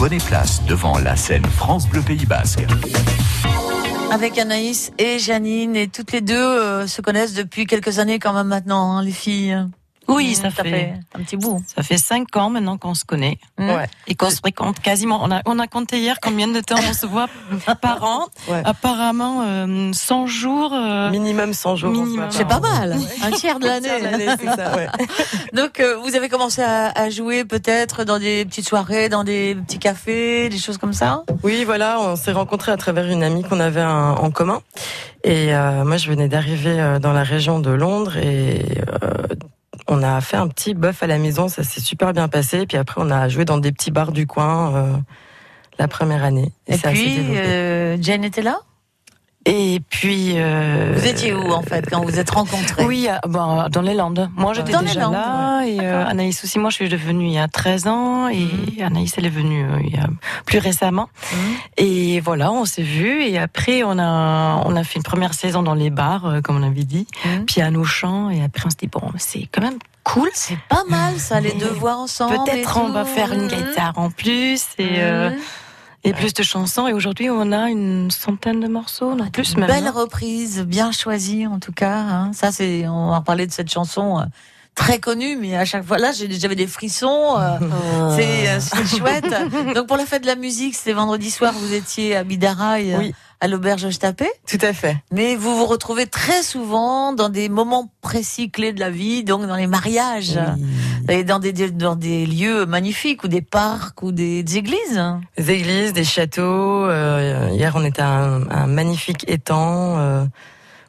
Prenez place devant la scène France Bleu Pays Basque. Avec Anaïs et Janine, et toutes les deux euh, se connaissent depuis quelques années quand même maintenant, hein, les filles. Oui, Mmh, ça, fait, un petit bout. ça fait cinq ans maintenant qu'on se connaît Mmh. Ouais. et qu'on se fréquente quasiment. On a, on a compté hier combien de temps on se voit par an. Ouais. Apparemment, euh, 100 jours. euh, Minimum 100 jours. C'est pas mal, un tiers de l'année. Tiers de l'année, c'est ça, ouais. Donc euh, vous avez commencé à, à jouer peut-être dans des petites soirées, dans des petits cafés, des choses comme ça? Oui, voilà, on s'est rencontrés à travers une amie qu'on avait un- en commun. Et euh, moi, je venais d'arriver euh, dans la région de Londres et euh, on a fait un petit bœuf à la maison. Ça s'est super bien passé. Puis après, on a joué dans des petits bars du coin euh, la première année. Et, ça s'est puis euh, Jane était là? Et puis. euh, Vous étiez où en fait quand vous vous êtes rencontrés? Oui, euh, bon, dans les Landes. Moi, j'étais déjà Landes, là. Et euh, Anaïs aussi, moi, je suis devenue il y a 13 ans. Et Mhm. Anaïs, elle est venue euh, il y a plus récemment. Mhm. Et voilà, on s'est vus. Et après, on a, on a fait une première saison dans les bars, comme on avait dit. Mhm. Piano, chant. Et après, on se dit, bon, c'est quand même cool. C'est pas mal ça, les deux voix ensemble. Peut-être on va faire une Mhm. guitare en plus. Et. Et plus de chansons. Et aujourd'hui, on a une centaine de morceaux, non plus même. Belle non reprise, bien choisie en tout cas. hein. Ça, c'est, on va parler de cette chanson euh, très connue, mais à chaque fois là, j'avais des frissons. euh, c'est, euh, chouette. Donc pour la fête de la musique, c'était vendredi soir. Vous étiez à Bidaraï, Oui. à l'auberge Ostapé, Tout à fait. mais vous vous retrouvez très souvent dans des moments précis clés de la vie, donc dans les mariages. Et dans des, dans des lieux magnifiques, ou des parcs, ou des, des églises. Des églises, des châteaux. euh, hier, on était à un, un magnifique étang. euh.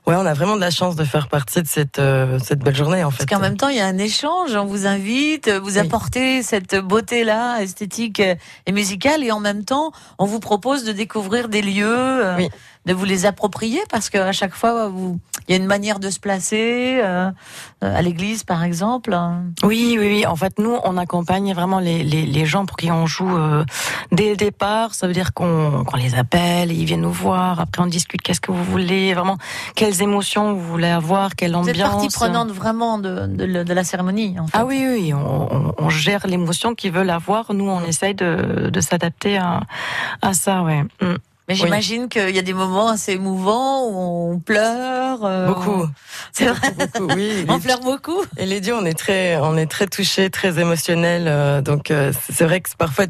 ouais, on a vraiment de la chance de faire partie de cette, euh, cette belle journée, en fait. Parce qu'en même temps, il y a un échange, on vous invite, vous Oui. apportez cette beauté-là, esthétique et musicale, et en même temps, on vous propose de découvrir des lieux, euh, Oui. De vous les approprier, parce qu'à chaque fois, vous, il y a une manière de se placer, euh, à l'église par exemple. Oui, oui, oui. En fait, nous, on accompagne vraiment les, les, les gens pour qui on joue euh, dès le départ. Ça veut dire qu'on qu'on les appelle, ils viennent nous voir. Après, on discute qu'est-ce que vous voulez, vraiment, quelles émotions vous voulez avoir, quelle Vous ambiance? êtes partie prenante vraiment de, de, la cérémonie. En fait. Ah oui, oui, on, on- on gère l'émotion qu'ils veulent avoir. Nous, on essaye de, de s'adapter à, à ça, ouais. Mm. Mais Oui. j'imagine qu'il y a des moments assez émouvants où on pleure. euh, Beaucoup. C'est vrai. Beaucoup, oui. On pleure beaucoup. Et les dieux, on est très, on est très touchés, très émotionnels. euh, donc euh, c'est vrai que parfois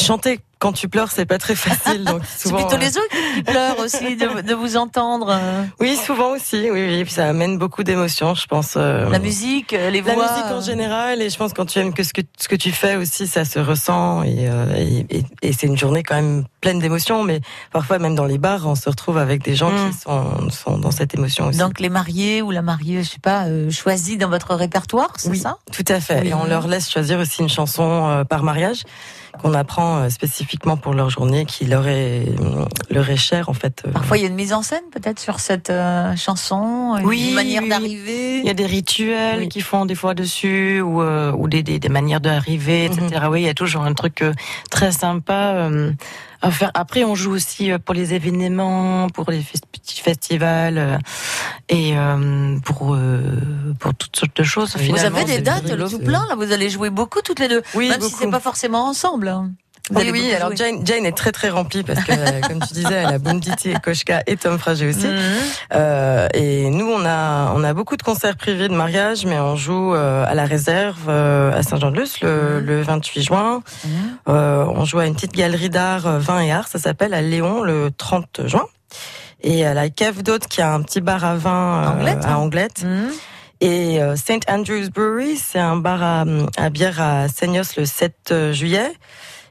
chanter quand tu pleures, c'est pas très facile. Donc C'est plutôt euh, les autres qui pleurent aussi de, de vous entendre. euh, oui, souvent aussi. Oui, oui. Puis ça amène beaucoup d'émotions, je pense. euh, La musique, euh, les La voix. musique en euh, général, et je pense quand tu aimes que ce que, ce que tu fais aussi, ça se ressent, et, euh, et, et- et c'est une journée quand même pleine d'émotions, mais parfois même dans les bars, on se retrouve avec des gens Mm. qui sont, sont dans cette émotion aussi. Donc les mariés ou la mariée, je sais pas, euh, choisis dans votre répertoire, c'est oui, ça? tout à fait. Oui. Et on leur laisse choisir aussi une chanson euh, par mariage qu'on apprend euh, spécifiquement pour leur journée, qui leur est, euh, leur est chère en fait. euh. Parfois il y a une mise en scène peut-être sur cette euh, chanson, une Oui, manière oui. d'arriver. Il y a des rituels Oui. qui font des fois dessus ou, euh, ou des, des, des manières d'arriver, etc. Oui, il y a toujours un truc euh, très sympa à faire. Après, on joue aussi euh, pour les événements, pour les petits festivals euh, et euh, pour pour toutes sortes de choses. Vous avez des dates rigolo, tout plein là, vous allez jouer beaucoup toutes les deux, Oui, même si beaucoup. c'est pas forcément ensemble. Vous Oui, alors. Jane, Jane est très très remplie parce que, euh, comme tu disais, elle a Bunditi et Koshka et Tom Frager aussi. Mhm. Euh, et nous, on a, on a beaucoup de concerts privés de mariage, mais on joue euh, à la réserve euh, à Saint-Jean-de-Luz le, Mhm. le 28 juin. Euh, on joue à une petite galerie d'art, euh, vin et art, ça s'appelle à Léon le 30 juin. Et à la Cave d'Hôte, qui a un petit bar à vin Anglette, à hein. Anglette. Mhm. Et St. Andrew's Brewery, c'est un bar à, à bière à Seignos le 7 juillet.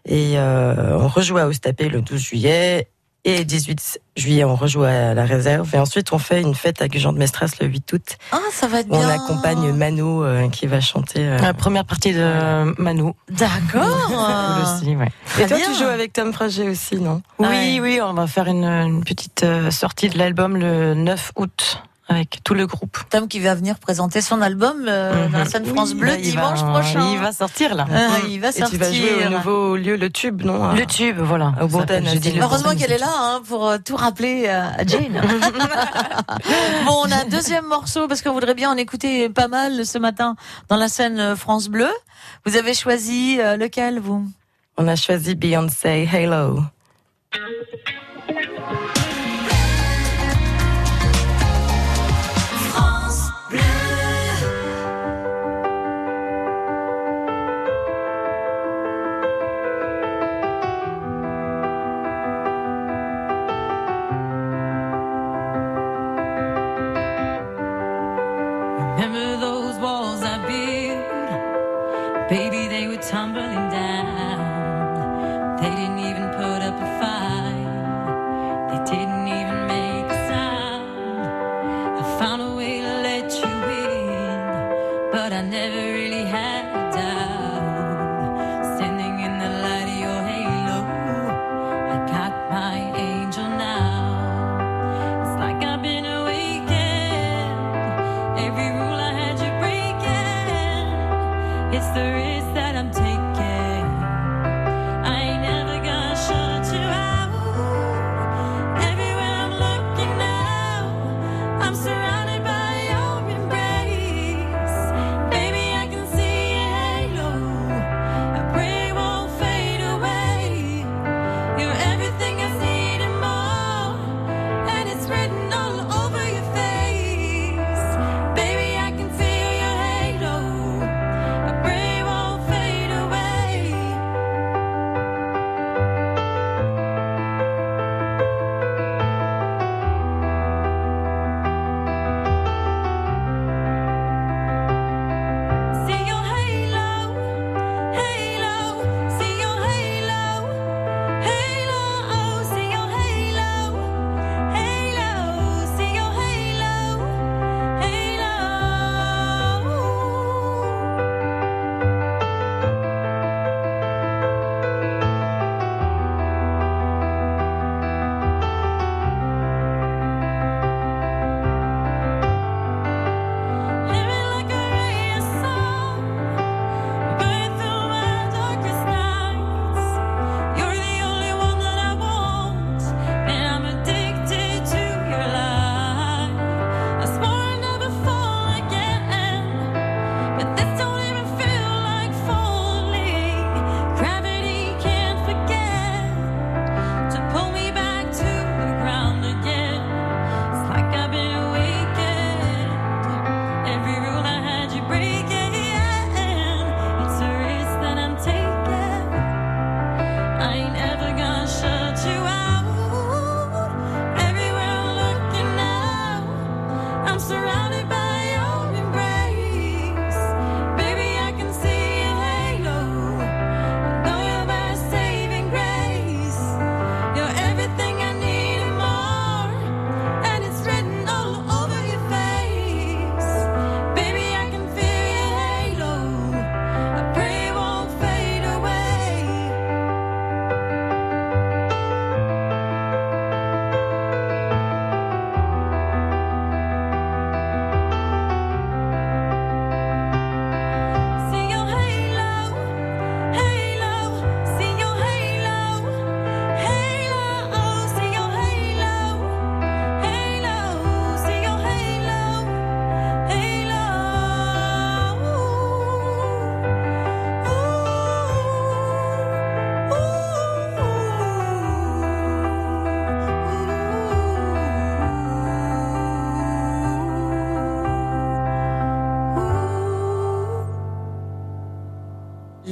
Et euh, on rejoue à Ostapé le 12 juillet. Et 18 juillet, on rejoue à la réserve. Et ensuite, on fait une fête à Gujan de Mestras le 8 août. Ah, ça va être Où bien. on accompagne Mano euh, qui va chanter. euh, La première partie de Manu. D'accord. Cool aussi, ouais. Et toi, bien. tu joues avec Tom Frager aussi, non? Oui, Ouais. oui, on va faire une, une petite euh, sortie de l'album le 9 août avec tout le groupe. Tom qui va venir présenter son album euh, dans la Mhm. scène France Oui, Bleu dimanche va- prochain. Il va sortir là. Ah, il va Et tu sortir. vas jouer au nouveau lieu, le Tube, non Le tube, voilà. Au Bourdain, Ça s'appelle, j'ai dit le Heureusement qu'elle est là hein, pour euh, tout rappeler euh, à Jane. bon, on a un deuxième morceau parce qu'on voudrait bien en écouter pas mal ce matin dans la scène euh, France Bleu. Vous avez choisi euh, lequel, vous? On a choisi Beyoncé Halo.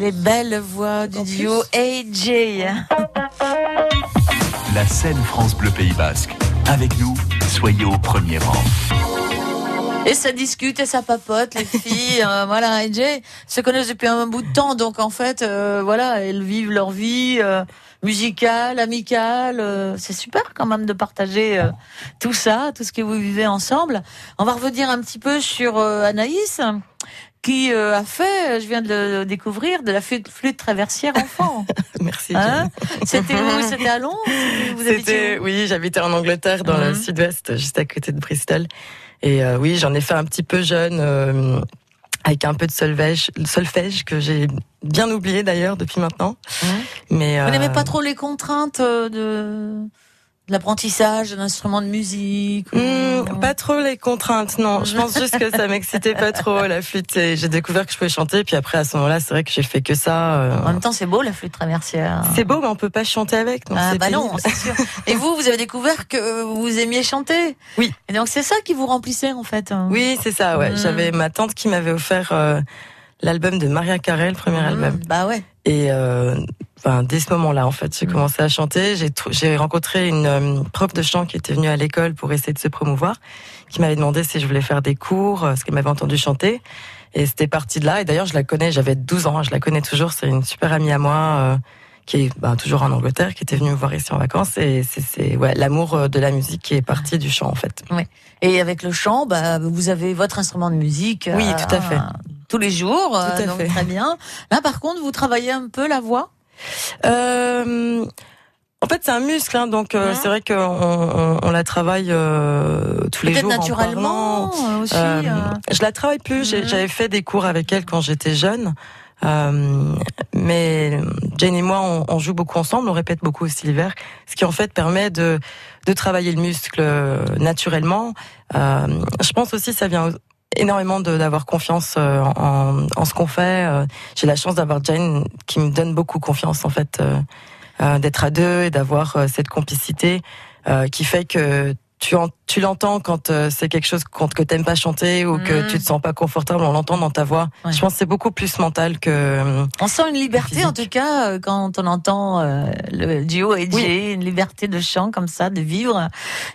Les belles voix du duo AJ. La scène France Bleu Pays Basque. Avec nous, soyez au premier rang. Et ça discute et ça papote, les filles. euh, voilà, AJ se connaissent depuis un bout de temps, donc en fait, euh, voilà, elles vivent leur vie euh, musicale, amicale. euh, c'est super quand même de partager tout ça, tout ce que vous vivez ensemble. On va revenir un petit peu sur euh, Anaïs, qui euh, a fait, je viens de le découvrir, de la flûte, flûte traversière enfant. Merci. Hein. C'était où? C'était à Londres? Vous habitiez C'était, où? oui, j'habitais en Angleterre, dans le Mhm. sud-ouest, juste à côté de Bristol. Et euh, oui, j'en ai fait un petit peu jeune, euh, avec un peu de solfège, solfège que j'ai bien oublié d'ailleurs depuis maintenant. Mais Vous euh, n'aimez pas trop les contraintes euh, de l'apprentissage d'un instrument de musique ou- Hmm, pas trop les contraintes, non. Je pense juste que ça m'excitait pas trop la flûte. et J'ai découvert que je pouvais chanter, puis après à ce moment-là, c'est vrai que j'ai fait que ça. euh. En même temps, c'est beau la flûte traversière. C'est beau, mais on peut pas chanter avec. donc Ah bah pénible. non, c'est sûr. Et vous, vous avez découvert que vous aimiez chanter? Oui. Et donc c'est ça qui vous remplissait en fait. Oui, c'est ça. Ouais, Mm. j'avais ma tante qui m'avait offert euh, l'album de Maria Carey, le premier Mmh, album. Bah ouais. Et euh, enfin, dès ce moment-là, en fait, j'ai Mm. commencé à chanter. J'ai rencontré une euh, prof de chant qui était venue à l'école pour essayer de se promouvoir, qui m'avait demandé si je voulais faire des cours, euh, ce qu'elle m'avait entendu chanter. Et c'était parti de là. Et d'ailleurs, je la connais. J'avais 12 ans. hein, je la connais toujours. C'est une super amie à moi. euh, qui est bah, toujours en Angleterre, qui était venue me voir ici en vacances, et c'est- ouais, l'amour euh, de la musique qui est parti du chant en fait. Et avec le chant, bah, vous avez votre instrument de musique. Oui, euh, tout à fait. Tous les jours, Tout à donc fait. très bien. Là, par contre, vous travaillez un peu la voix? Euh, en fait, c'est un muscle, hein, donc euh, c'est vrai qu'on on, on la travaille euh, tous les jours. en naturellement parlant. euh, aussi. Euh, euh. je la travaille plus. Mhm. J'avais fait des cours avec elle quand j'étais jeune. Euh, mais Jane et moi, on, on joue beaucoup ensemble, on répète beaucoup aussi l'hiver, ce qui en fait permet de, de travailler le muscle euh, naturellement. Euh, je pense aussi ça vient énormément d'avoir confiance euh, en, en ce qu'on fait. Euh, J'ai la chance d'avoir Jane qui me donne beaucoup confiance en fait, euh, d'être à deux et d'avoir cette complicité qui fait que tu, en- tu l'entends quand euh, c'est quelque chose contre que t'aimes pas chanter ou que Mhm. tu te sens pas confortable, on l'entend dans ta voix. Ouais. Je pense que c'est beaucoup plus mental que. euh, On sent une liberté, en tout cas, euh, quand on entend euh, le duo et Oui. Jay, une liberté de chant comme ça, de vivre.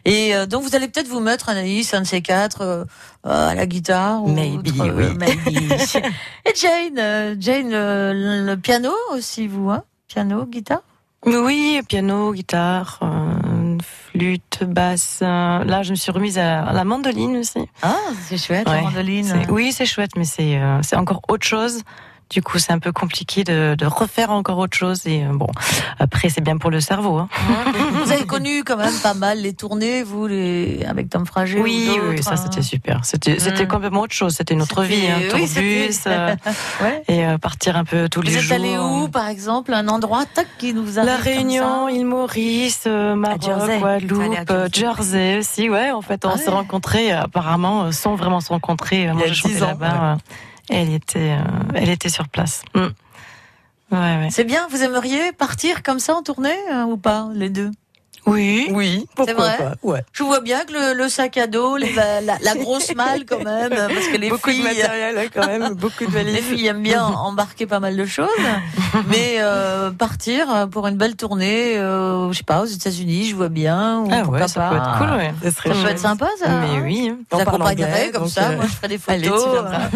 Et euh, donc, vous allez peut-être vous mettre, Anaïs, un de ces quatre, euh, euh, à la guitare. ou Maybe, autre, oui. maybe. et Jane, euh, Jane, le, le piano aussi, vous, hein? Piano, guitare? Oui, piano, guitare, flûte, basse. euh, là, je me suis remise à, la mandoline aussi. Ah, c'est chouette, la mandoline. Oui, c'est chouette, mais c'est euh, c'est encore autre chose. Du coup, c'est un peu compliqué de, de refaire encore autre chose. Et euh, bon, après, c'est bien pour le cerveau. Hein. Vous avez connu quand même pas mal les tournées, vous, les... avec Tom Frager Oui, ou oui, ça hein. c'était super. C'était c'était Mm. complètement autre chose. C'était une autre vie, hein, oui, tourbus, euh, Ouais. et euh, partir un peu tous Vous les êtes jours. allé où, par exemple, un endroit tac, qui nous arrive La Réunion, île Maurice, euh, Maroc, Jersey. Guadeloupe, Jersey. Aussi. Ouais, en fait, on Ah s'est rencontrés. Apparemment, sans vraiment se rencontrer. Moi, a j'ai chanté 10 ans, là-bas. Elle était, euh, elle était sur place. Mm. C'est bien, vous aimeriez partir comme ça en tournée euh, ou pas, les deux? Oui. Oui, pourquoi vrai pas. Ouais. Je vois bien que le, le sac à dos, les la, la grosse malle quand même, parce que les beaucoup de filles, matériel hein, quand même, beaucoup de les valises. filles aiment bien embarquer pas mal de choses, mais euh, partir pour une belle tournée, euh, je sais pas, aux États-Unis, je vois bien. Ou Ah ouais, ça pas. peut être cool, ouais. Serait Ça peut chouette. être sympa, ça. Mais oui. On anglais, comme ça, euh, moi je ferai des allez, photos. viendras.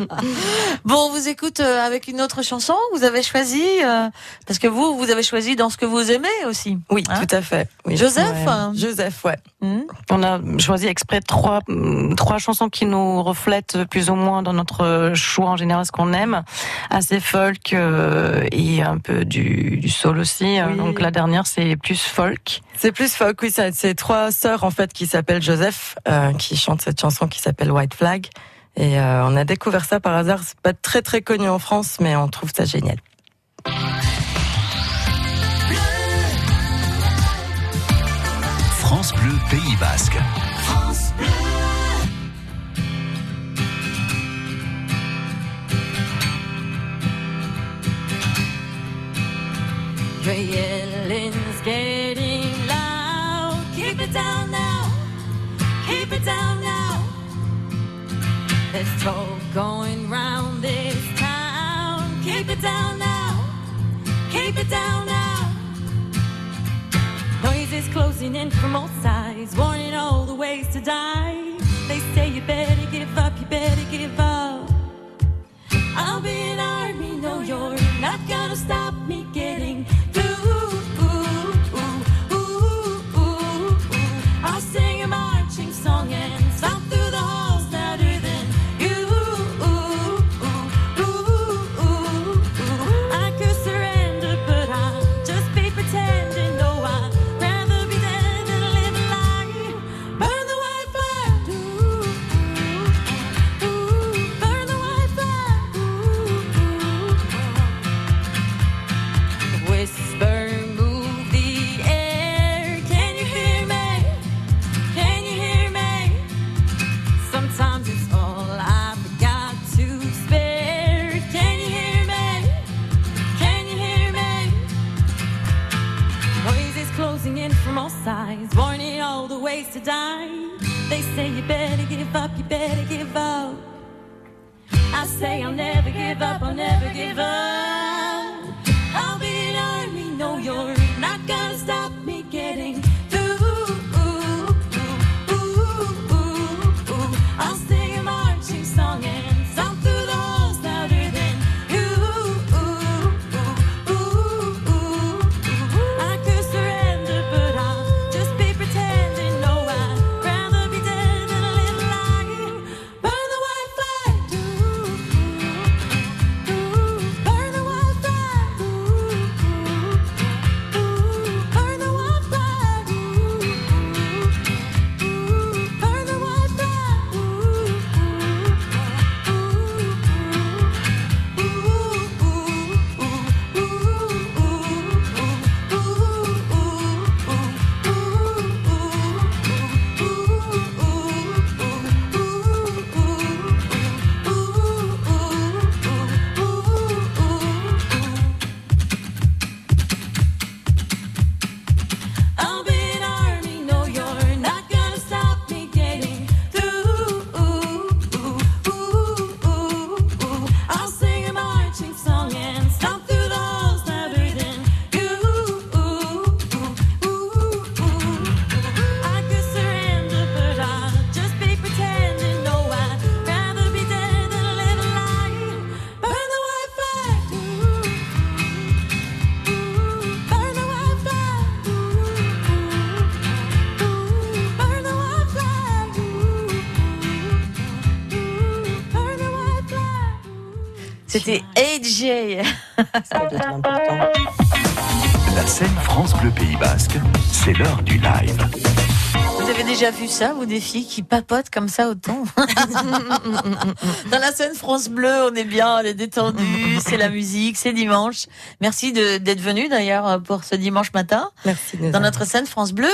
bon, on vous écoute euh, avec une autre chanson. Vous avez choisi euh, parce que vous, vous avez choisi dans ce que vous aimez aussi. Oui, Hein tout à fait. Oui. Joseph, Ouais. hein Joseph, ouais. Hmm On a choisi exprès trois, hum, trois chansons qui nous reflètent plus ou moins dans notre choix en général ce qu'on aime. Assez folk euh, et un peu du, du soul aussi. Oui. Donc la dernière c'est plus folk. C'est plus folk, oui, c'est trois sœurs en fait qui s'appellent Joseph, euh, qui chantent cette chanson qui s'appelle White Flag. Et euh, on a découvert ça par hasard. C'est pas très très connu en France, mais on trouve ça génial. France Bleu Pays Basque. Your yelling's getting loud. Keep it down now. Keep it down now. There's talk going round this town. Keep it down now. Keep it down now. Is closing in from all sides, warning all the ways to die. They say you better give up, you better give up. I'll be C'était AJ. Ça. La scène France Bleu Pays Basque, c'est l'heure du live. Vous avez déjà vu ça, vous, des filles qui papotent comme ça autant Dans la scène France Bleu, on est bien, on est détendu, c'est la musique, c'est dimanche. Merci de- d'être venu d'ailleurs pour ce dimanche matin. Merci. Dans notre scène France Bleu,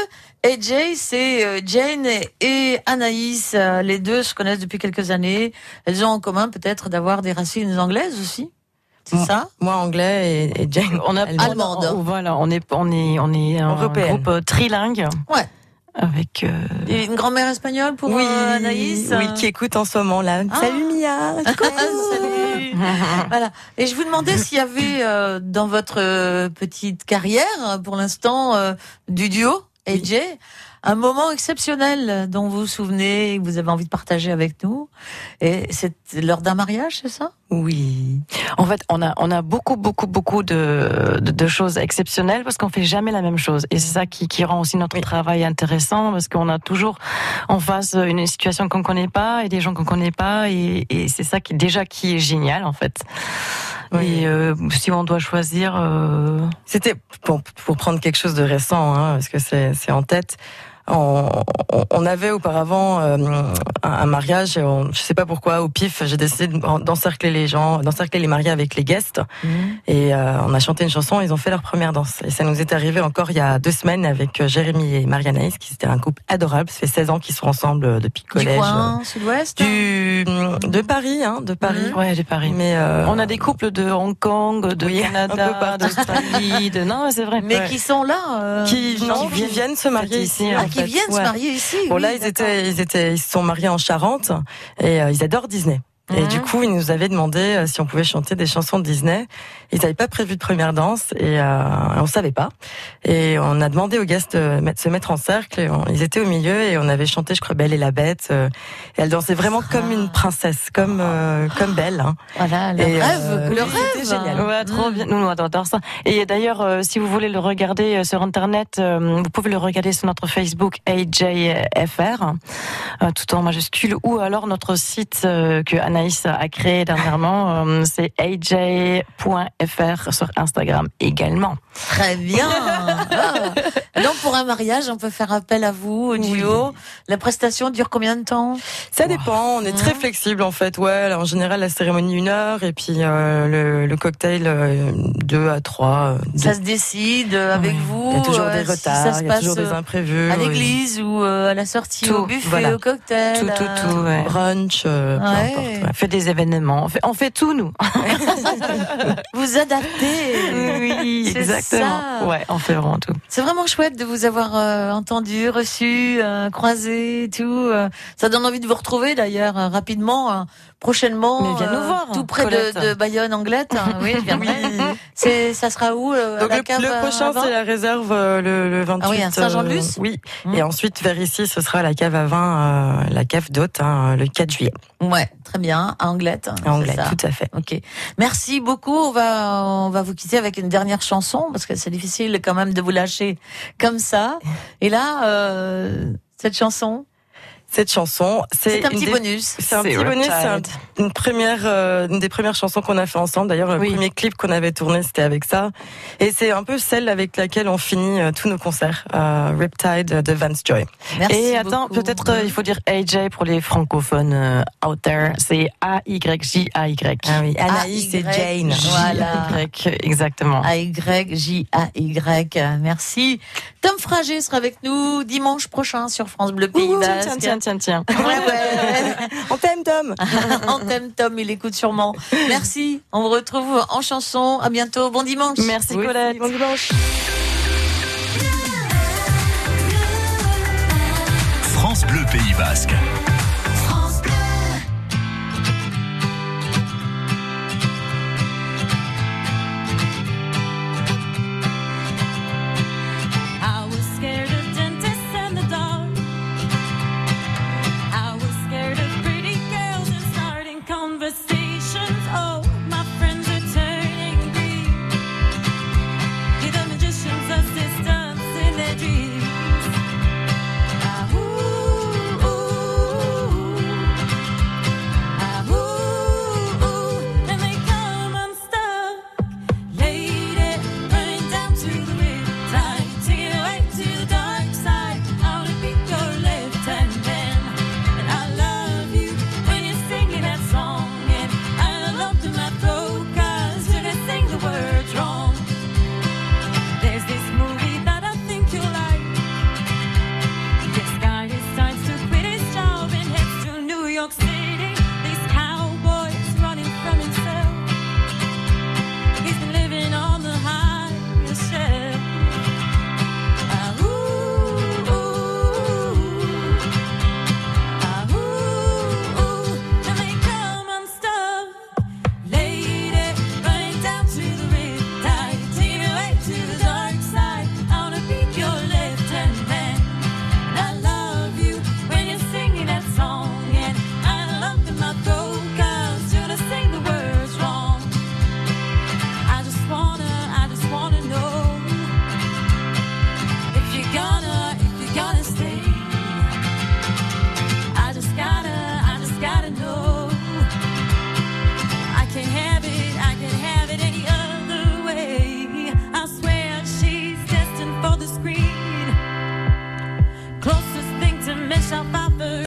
AJ, c'est euh, Jane et Anaïs. Euh, Les deux se connaissent depuis quelques années. Elles ont en commun peut-être d'avoir des racines anglaises aussi. C'est ça? Moi anglais et, et Jane. On a allemande. On- voilà, on est on est on est un Européenne. groupe trilingue. Ouais. Avec euh, Et une grand-mère espagnole pour Oui, euh, Anaïs oui, qui écoute en ce moment là. Ah. Salut Mia. Salut. Voilà. Et je vous demandais s'il y avait euh, dans votre euh, petite carrière, pour l'instant, euh, du duo, AJ, un moment exceptionnel dont vous vous souvenez et que vous avez envie de partager avec nous. Et c'est lors d'un mariage, c'est ça? Oui. En fait, on a on a beaucoup beaucoup beaucoup de de, de choses exceptionnelles parce qu'on fait jamais la même chose et c'est ça qui qui rend aussi notre Oui. travail intéressant parce qu'on a toujours en face une situation qu'on connaît pas et des gens qu'on connaît pas et, et c'est ça qui déjà qui est génial en fait. Oui. Et euh, si on doit choisir, euh, C'était pour, pour prendre quelque chose de récent, hein, parce que c'est en tête. On, on- on avait auparavant euh, un, un mariage, et on, je sais pas pourquoi, au pif, j'ai décidé de- d'encercler les gens, d'encercler les mariés avec les guests, et euh, on a chanté une chanson, ils ont fait leur première danse. Et ça nous est arrivé encore il y a deux semaines avec euh, Jérémy et Marianaïs, qui c'était un couple adorable, ça fait 16 ans qu'ils sont ensemble euh, depuis le Du collège. coin, sud-ouest du, de Paris, hein, de Paris. ouais, de Paris. Mais euh, On a des couples de Hong Kong, de Oui, un peu Canada, d'Australie, de non, c'est vrai. Mais Ouais. qui sont là euh, qui, non, qui qui viennent se marier ici, hein, ah, en qui fait. viennent se marier ici. Bon oui, là ils étaient ils étaient ils se sont mariés en Charente et euh, ils adorent Disney. Et du coup, ils nous avaient demandé euh, si on pouvait chanter des chansons de Disney. Ils n'avaient pas prévu de première danse et euh, on savait pas. Et on a demandé aux guests de mettre- se mettre en cercle. Et on- ils étaient au milieu et on avait chanté, je crois, Belle et la Bête. euh, et elle dansait vraiment comme une princesse, comme euh, comme Belle. Hein. Voilà, le Et, rêve, euh, le c'était rêve. génial. Ouais, trop Mm. bien. Nous, on adore ça. Et d'ailleurs, euh, si vous voulez le regarder euh, sur Internet, euh, vous pouvez le regarder sur notre Facebook AJFR, euh, tout en majuscule, ou alors notre site euh, que Anaïs a créé dernièrement, euh, c'est aj.fr sur Instagram également. Très bien. Donc pour un mariage, on peut faire appel à vous, au duo. La prestation dure combien de temps? Ça dépend, on est très Mhm. flexible en fait. Ouais, en général la cérémonie une heure et puis euh, le, le cocktail euh, deux à trois. Ça se décide avec vous. Il y a toujours des si retards, ça se il y a passe toujours des imprévus. à oui. l'église ou à la sortie, Tout, au buffet, voilà. au cocktail. Tout, tout, tout, ouais. Brunch, euh, peu Ouais. importe. On fait des événements, on fait, on fait tout nous. Vous adaptez. Oui, C'est exactement. ça. Ouais, on fait vraiment tout. C'est vraiment chouette de vous avoir euh, entendu, reçu, euh, croisé, tout. euh. ça donne envie de vous retrouver d'ailleurs euh, rapidement, euh, prochainement. Mais viens nous voir, Tout près de, Bayonne, Anglette. hein. Oui, je viendrai. C'est, ça sera où euh, Donc la le, cave, le euh, prochain, c'est la réserve euh, le, le 28. Ah oui, à Saint-Jean-de-Luz euh, oui. Mmh. Et ensuite, vers ici, ce sera la cave à vin, euh, la cave d'hôte, hein, le 4 juillet. Ouais, très bien, à Anglette. À ça. tout à fait. Ok, merci beaucoup. On va on va vous quitter avec une dernière chanson parce que c'est difficile quand même de vous lâcher comme ça. Et là, euh, cette chanson, Cette chanson, c'est c'est un petit des- bonus. C'est un C'est petit bonus, c'est un- une première, euh, une des premières chansons qu'on a fait ensemble. D'ailleurs, le Oui. premier clip qu'on avait tourné, c'était avec ça. Et c'est un peu celle avec laquelle on finit euh, tous nos concerts, euh, Riptide de Vance Joy. Merci. Et attends, peut-être euh, il faut dire AJ pour les francophones euh, out there. C'est A-Y-J-A-Y. Ah oui, A, Anaïs et Y, Jane. Voilà. Y, exactement. A-Y-J-A-Y. Merci. Tom Frager sera avec nous dimanche prochain sur France Bleu Pays Ouh, Basque. Tiens, tiens, tiens, tiens. Ouais, ouais. On t'aime, Tom On t'aime, Tom, il écoute sûrement. Merci. On vous retrouve en chanson. À bientôt. Bon dimanche. Merci Oui, Colette. bon dimanche. France Bleu Pays Basque.